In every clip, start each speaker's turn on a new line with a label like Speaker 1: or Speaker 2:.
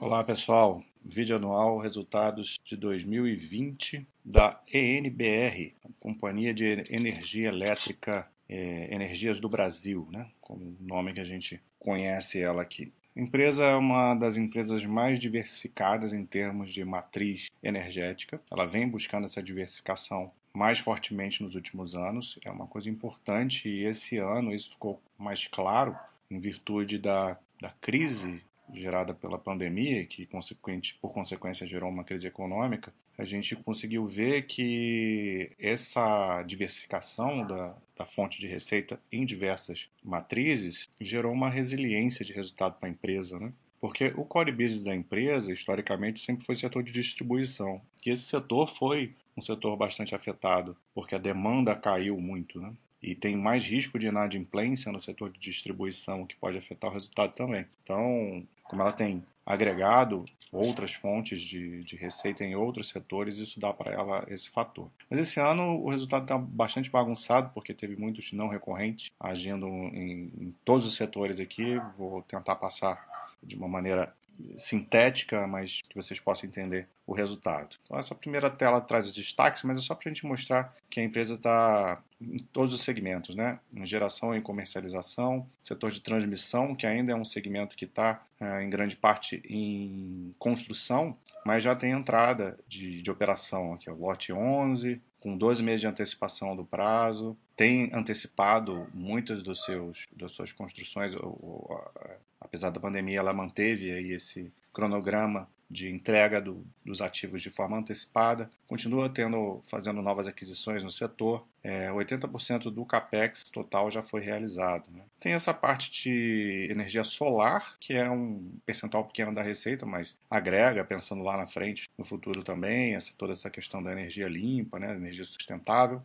Speaker 1: Olá pessoal, vídeo anual resultados de 2020 da ENBR, Companhia de Energia Elétrica é, Energias do Brasil, né? como o nome que a gente conhece ela aqui. A empresa é uma das empresas mais diversificadas em termos de matriz energética. Ela vem buscando essa diversificação mais fortemente nos últimos anos. É uma coisa importante e esse ano isso ficou mais claro em virtude da, da crise gerada pela pandemia, que consequente, por consequência gerou uma crise econômica, a gente conseguiu ver que essa diversificação da, da fonte de receita em diversas matrizes gerou uma resiliência de resultado para a empresa, né? Porque o core business da empresa, historicamente, sempre foi setor de distribuição. E esse setor foi um setor bastante afetado, porque a demanda caiu muito, né? E tem mais risco de inadimplência no setor de distribuição, que pode afetar o resultado também. Então, como ela tem agregado outras fontes de, de receita em outros setores, isso dá para ela esse fator. Mas esse ano o resultado está bastante bagunçado, porque teve muitos não recorrentes agindo em, em todos os setores aqui. Vou tentar passar de uma maneira sintética, mas que vocês possam entender o resultado. Então, essa primeira tela traz os destaques, mas é só para a gente mostrar que a empresa está em todos os segmentos, né? Em geração e comercialização, setor de transmissão, que ainda é um segmento que está, é, em grande parte, em construção, mas já tem entrada de, de operação aqui, ó, lote 11, com 12 meses de antecipação do prazo, tem antecipado muitas dos seus, das suas construções, apesar da pandemia, ela manteve aí esse cronograma de entrega do, dos ativos de forma antecipada, continua tendo, fazendo novas aquisições no setor. É, 80% do capex total já foi realizado. Né? Tem essa parte de energia solar, que é um percentual pequeno da receita, mas agrega, pensando lá na frente, no futuro também, essa, toda essa questão da energia limpa, né, energia sustentável.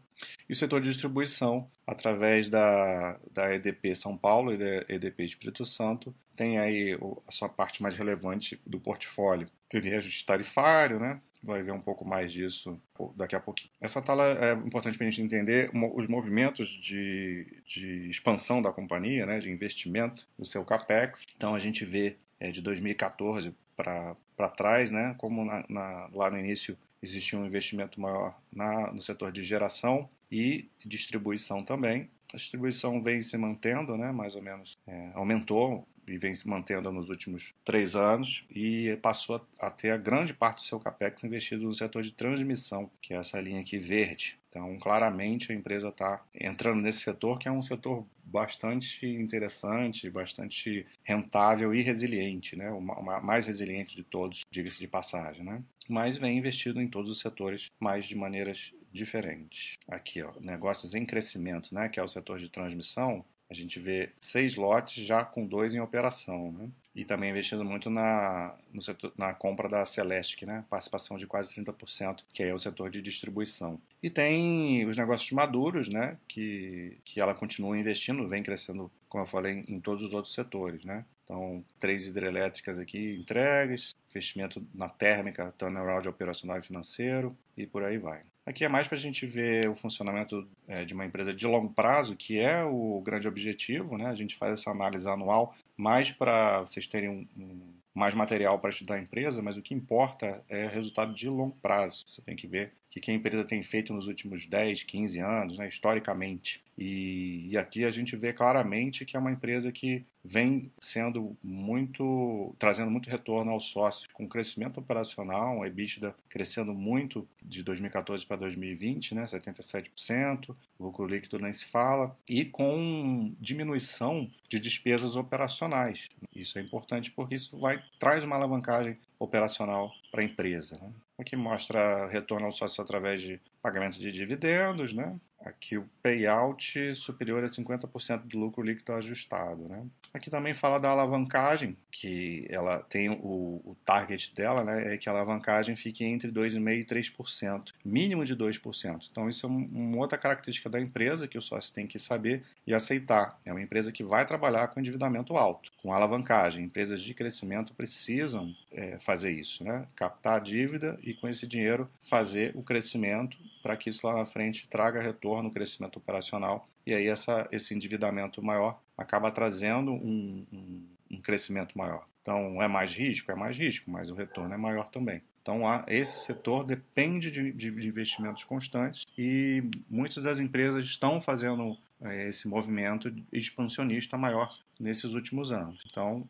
Speaker 1: E o setor de distribuição, através da, da EDP São Paulo e da EDP Espírito Santo, tem aí a sua parte mais relevante do portfólio. Reajuste tarifário, né? Vai ver um pouco mais disso daqui a pouquinho. Essa tela é importante para a gente entender os movimentos de, de expansão da companhia, né? de investimento no seu capex. Então a gente vê é, de 2014 para trás, né? como na, na, lá no início existia um investimento maior na, no setor de geração e distribuição também. A distribuição vem se mantendo, né, mais ou menos, é, aumentou e vem se mantendo nos últimos três anos e passou a ter a grande parte do seu capex investido no setor de transmissão, que é essa linha aqui verde. Então, claramente, a empresa está entrando nesse setor, que é um setor bastante interessante, bastante rentável e resiliente, né? o mais resiliente de todos, diga-se de passagem. Né? Mas vem investido em todos os setores, mas de maneiras diferentes. Aqui, ó, negócios em crescimento, né? que é o setor de transmissão, a gente vê seis lotes já com dois em operação, né? E também investindo muito na, setor, na compra da Celestic, né? Participação de quase 30%, que é o setor de distribuição. E tem os negócios maduros, né? Que, que ela continua investindo, vem crescendo, como eu falei, em todos os outros setores, né? Então, três hidrelétricas aqui entregues, investimento na térmica, turnaround operacional e financeiro e por aí vai. Aqui é mais para a gente ver o funcionamento é, de uma empresa de longo prazo, que é o grande objetivo. Né? A gente faz essa análise anual mais para vocês terem um, um, mais material para estudar a empresa, mas o que importa é o resultado de longo prazo. Você tem que ver o que a empresa tem feito nos últimos 10, 15 anos, né, historicamente. E, e, aqui a gente vê claramente que é uma empresa que vem sendo muito, trazendo muito retorno aos sócios, com crescimento operacional, um EBITDA crescendo muito de 2014 para 2020, né, 77%, lucro líquido nem se fala, e com diminuição de despesas operacionais. Isso é importante porque isso vai traz uma alavancagem operacional para a empresa. Né? Aqui mostra retorno ao sócio através de pagamento de dividendos, né? Aqui o payout superior a 50% do lucro líquido ajustado, né? Aqui também fala da alavancagem, que ela tem o, o target dela, né? É que a alavancagem fique entre 2,5% e 3%, mínimo de 2%. Então isso é um, uma outra característica da empresa que o sócio tem que saber e aceitar. É uma empresa que vai trabalhar com endividamento alto, com alavancagem. Empresas de crescimento precisam é, fazer isso, né? Captar a dívida e com esse dinheiro fazer o crescimento para que isso lá na frente traga retorno, crescimento operacional e aí essa, esse endividamento maior acaba trazendo um, um, um crescimento maior. Então, é mais risco? É mais risco, mas o retorno é maior também. Então, esse setor depende de, de, investimentos constantes e muitas das empresas estão fazendo esse movimento expansionista maior nesses últimos anos. Então,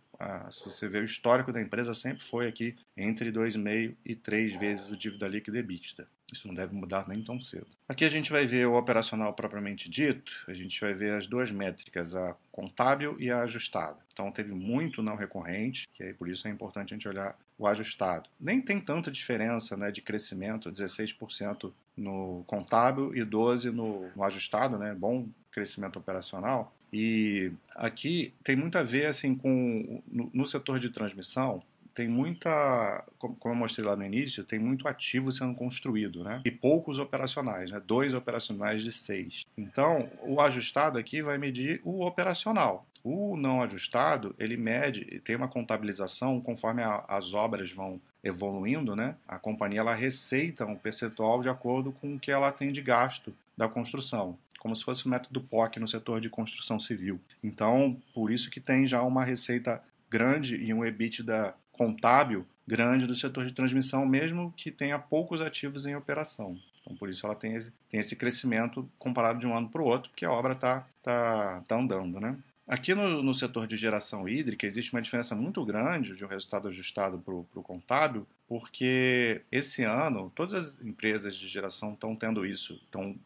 Speaker 1: se você vê o histórico da empresa, sempre foi aqui entre 2,5 e 3 vezes o dívida líquida EBITDA. Isso não deve mudar nem tão cedo. Aqui a gente vai ver o operacional propriamente dito, a gente vai ver as duas métricas, a contábil e a ajustada. Então teve muito não recorrente, e aí por isso é importante a gente olhar o ajustado. Nem tem tanta diferença né, de crescimento, 16% no contábil e 12% no, no ajustado, né? bom crescimento operacional. E aqui tem muito a ver assim com no, no setor de transmissão, tem muita, como eu mostrei lá no início, tem muito ativo sendo construído, né? E poucos operacionais, né? Dois operacionais de seis. Então, o ajustado aqui vai medir o operacional. O não ajustado, ele mede, tem uma contabilização conforme a, as obras vão evoluindo, né? A companhia ela receita um percentual de acordo com o que ela tem de gasto da construção como se fosse o método POC no setor de construção civil. Então, por isso que tem já uma receita grande e um EBITDA contábil grande do setor de transmissão, mesmo que tenha poucos ativos em operação. Então, por isso ela tem esse, tem esse crescimento comparado de um ano para o outro, porque a obra está tá, tá andando, né? Aqui no, no, setor de geração hídrica existe uma diferença muito grande de um resultado ajustado para o contábil, porque esse ano todas as empresas de geração estão tendo isso, estão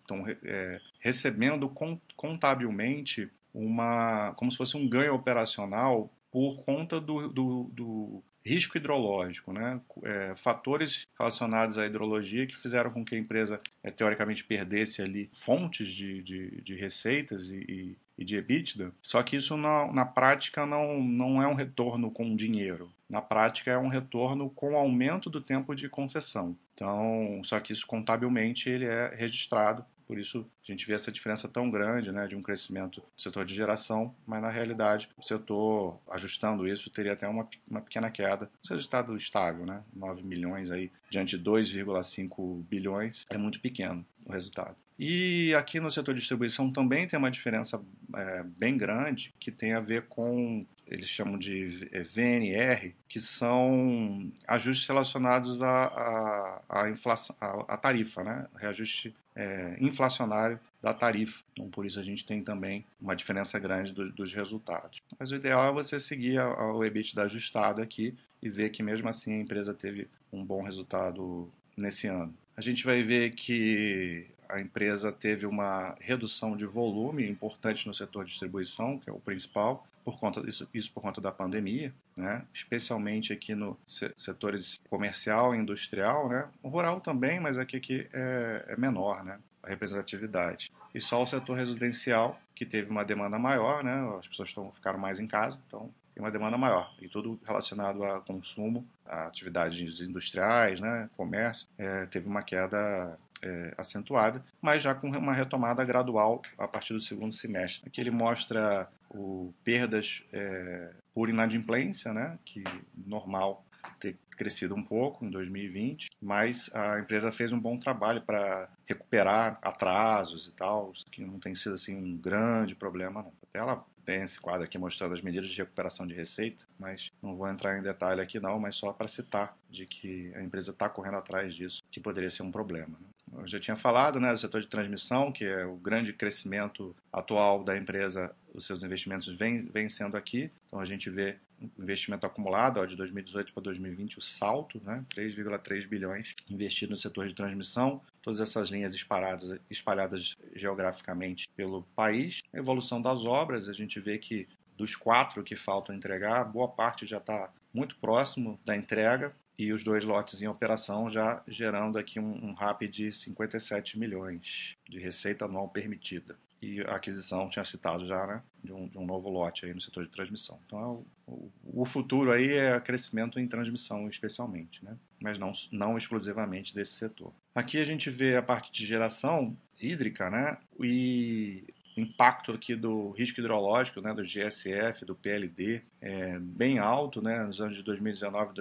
Speaker 1: é, recebendo contabilmente uma como se fosse um ganho operacional por conta do, do, do risco hidrológico, né? É, fatores relacionados à hidrologia que fizeram com que a empresa é, teoricamente perdesse ali fontes de, de, de receitas e, e, de EBITDA. Só que isso na, na prática não, não é um retorno com dinheiro. Na prática é um retorno com aumento do tempo de concessão. Então, só que isso contabilmente ele é registrado por isso a gente vê essa diferença tão grande né, de um crescimento do setor de geração, mas na realidade o setor, ajustando isso, teria até uma, uma pequena queda. O resultado estável, né, 9 milhões aí, diante de 2,5 bilhões, é muito pequeno o resultado. E aqui no setor de distribuição também tem uma diferença é, bem grande que tem a ver com eles chamam de é, VNR, que são ajustes relacionados à, à, à, inflação, à, à tarifa, né? reajuste é, inflacionário da tarifa. Então, por isso a gente tem também uma diferença grande do, dos resultados. Mas o ideal é você seguir o EBITDA ajustado aqui e ver que mesmo assim a empresa teve um bom resultado nesse ano. A gente vai ver que a empresa teve uma redução de volume importante no setor de distribuição, que é o principal, por conta disso, isso por conta da pandemia, né? especialmente aqui no setores comercial e industrial, né? o rural também, mas aqui, aqui é, é menor né? a representatividade. E só o setor residencial, que teve uma demanda maior, né? as pessoas estão, ficaram mais em casa, então tem uma demanda maior. E tudo relacionado a consumo, a atividades industriais, né? comércio, é, teve uma queda é, acentuada, mas já com uma retomada gradual a partir do segundo semestre. Aqui ele mostra o, perdas é, por inadimplência, né, que normal ter crescido um pouco em 2020, mas a empresa fez um bom trabalho para recuperar atrasos e tal, que não tem sido assim um grande problema não. Até ela tem esse quadro aqui mostrando as medidas de recuperação de receita, mas não vou entrar em detalhe aqui não, mas só para citar de que a empresa está correndo atrás disso, que poderia ser um problema. Né? Eu já tinha falado, né, do setor de transmissão, que é o grande crescimento atual da empresa, os seus investimentos vêm, vem sendo aqui. Então a gente vê investimento acumulado ó, de 2018 para 2020, o salto, né, 3,3 bilhões investido no setor de transmissão, todas essas linhas espalhadas, espalhadas geograficamente pelo país. A evolução das obras, a gente vê que dos quatro que faltam entregar, boa parte já está muito próximo da entrega e os dois lotes em operação já gerando aqui um, um RAP de 57 milhões de receita anual permitida. E a aquisição tinha citado já, né, de um, de um novo lote aí no setor de transmissão. Então, é o, o futuro aí é crescimento em transmissão, especialmente, né, mas não, não exclusivamente desse setor. Aqui a gente vê a parte de geração hídrica, né, e impacto aqui do risco hidrológico, né, do GSF, do PLD, é bem alto, né, nos anos de 2019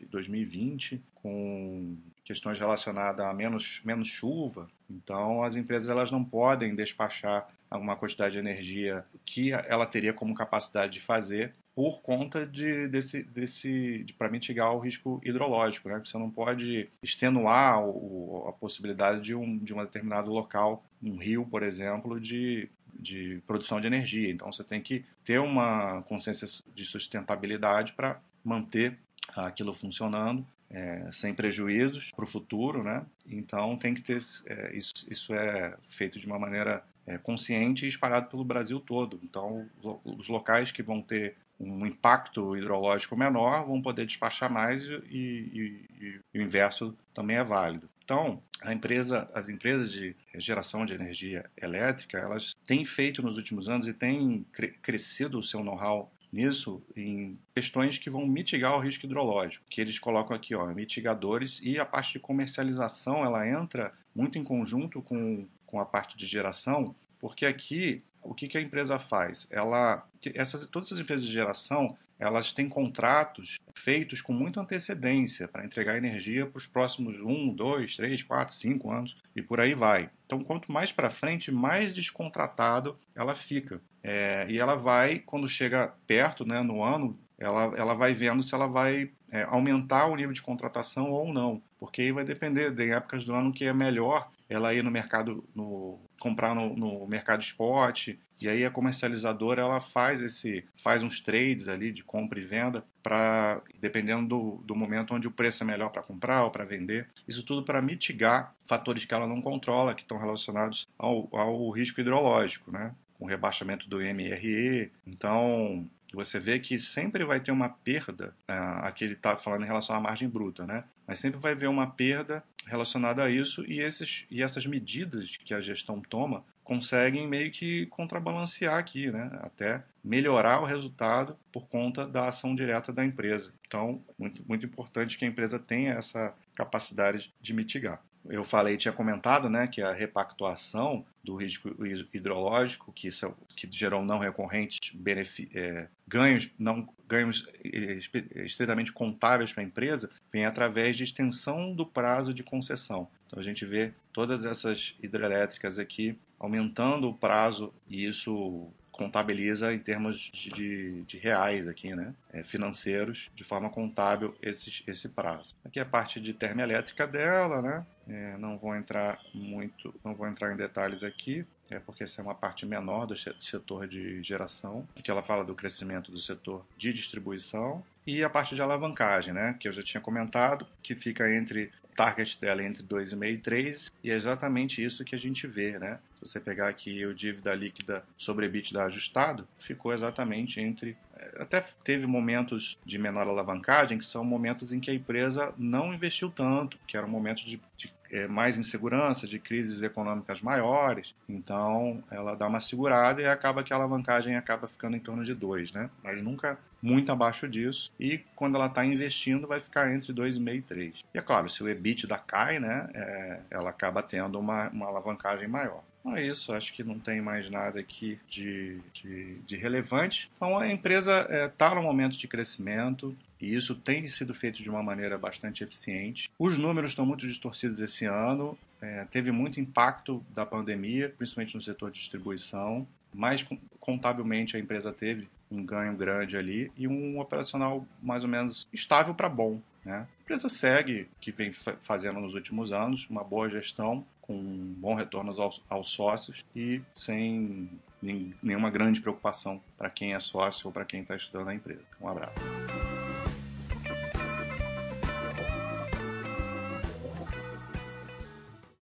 Speaker 1: e 2020, com questões relacionadas a menos, menos chuva. Então, as empresas elas não podem despachar alguma quantidade de energia que ela teria como capacidade de fazer por conta de desse, desse de, para mitigar o risco hidrológico, né? Você não pode extenuar o, a possibilidade de um de um determinado local, um rio, por exemplo, de de produção de energia. Então você tem que ter uma consciência de sustentabilidade para manter aquilo funcionando é, sem prejuízos para o futuro, né? Então tem que ter é, isso, isso é feito de uma maneira é, consciente e espalhado pelo Brasil todo. Então os locais que vão ter um impacto hidrológico menor vão poder despachar mais e, e, e, e o inverso também é válido. Então, empresa, as empresas de geração de energia elétrica, elas têm feito nos últimos anos e têm cre crescido o seu know-how nisso em questões que vão mitigar o risco hidrológico, que eles colocam aqui, ó, mitigadores e a parte de comercialização, ela entra muito em conjunto com, com a parte de geração, porque aqui o que, que a empresa faz? Ela, essas, todas as empresas de geração, elas têm contratos feitos com muita antecedência para entregar energia para os próximos 1, 2, 3, 4, 5 anos e por aí vai. Então, quanto mais para frente, mais descontratado ela fica. É, e ela vai, quando chega perto, né, no ano, ela, ela vai vendo se ela vai é, aumentar o nível de contratação ou não. Porque aí vai depender, de épocas do ano que é melhor ela ir no mercado, no, comprar no, no mercado spot, e aí a comercializadora ela faz esse faz uns trades ali de compra e venda para dependendo do, do momento onde o preço é melhor para comprar ou para vender. Isso tudo para mitigar fatores que ela não controla, que estão relacionados ao, ao risco hidrológico, né? Com o rebaixamento do MRE. Então, você vê que sempre vai ter uma perda, uh, aqui ele está falando em relação à margem bruta, né? Mas sempre vai haver uma perda relacionada a isso e, esses, e essas medidas que a gestão toma conseguem meio que contrabalancear aqui, né? Até melhorar o resultado por conta da ação direta da empresa. Então, muito, muito importante que a empresa tenha essa capacidade de mitigar eu falei, tinha comentado, né, que a repactuação do risco hidrológico, que, isso, que gerou não recorrentes é, ganhos, não, ganhos é, estritamente contáveis para a empresa, vem através de extensão do prazo de concessão. Então a gente vê todas essas hidrelétricas aqui aumentando o prazo e isso contabiliza em termos de, de reais aqui, né? É, financeiros, de forma contábil esse, esse prazo. Aqui é a parte de termoelétrica dela, né? É, não vou entrar muito, não vou entrar em detalhes aqui, é porque essa é uma parte menor do setor de geração, que ela fala do crescimento do setor de distribuição e a parte de alavancagem, né, que eu já tinha comentado, que fica entre target dela entre 2,5 e 3, e é exatamente isso que a gente vê, né? Se você pegar aqui o dívida líquida sobre EBITDA ajustado, ficou exatamente entre até teve momentos de menor alavancagem, que são momentos em que a empresa não investiu tanto, que eram momentos de, de é, mais insegurança, de crises econômicas maiores. Então, ela dá uma segurada e acaba que a alavancagem acaba ficando em torno de 2, né? Mas nunca muito abaixo disso. E quando ela está investindo, vai ficar entre 2,5 e 3. E é claro, se o EBITDA cai, né, é, ela acaba tendo uma, uma alavancagem maior. Então é isso, acho que não tem mais nada aqui de, de, de relevante. Então a empresa está é, tá no momento de crescimento, e isso tem sido feito de uma maneira bastante eficiente. Os números estão muito distorcidos esse ano, é, teve muito impacto da pandemia, principalmente no setor de distribuição, mas contabilmente a empresa teve um ganho grande ali e um operacional mais ou menos estável para bom. Né? A empresa segue que vem fazendo nos últimos anos, uma boa gestão, com bom retorno aos, aos sócios e sem nenhuma grande preocupação para quem é sócio ou para quem está estudando a empresa. Um abraço.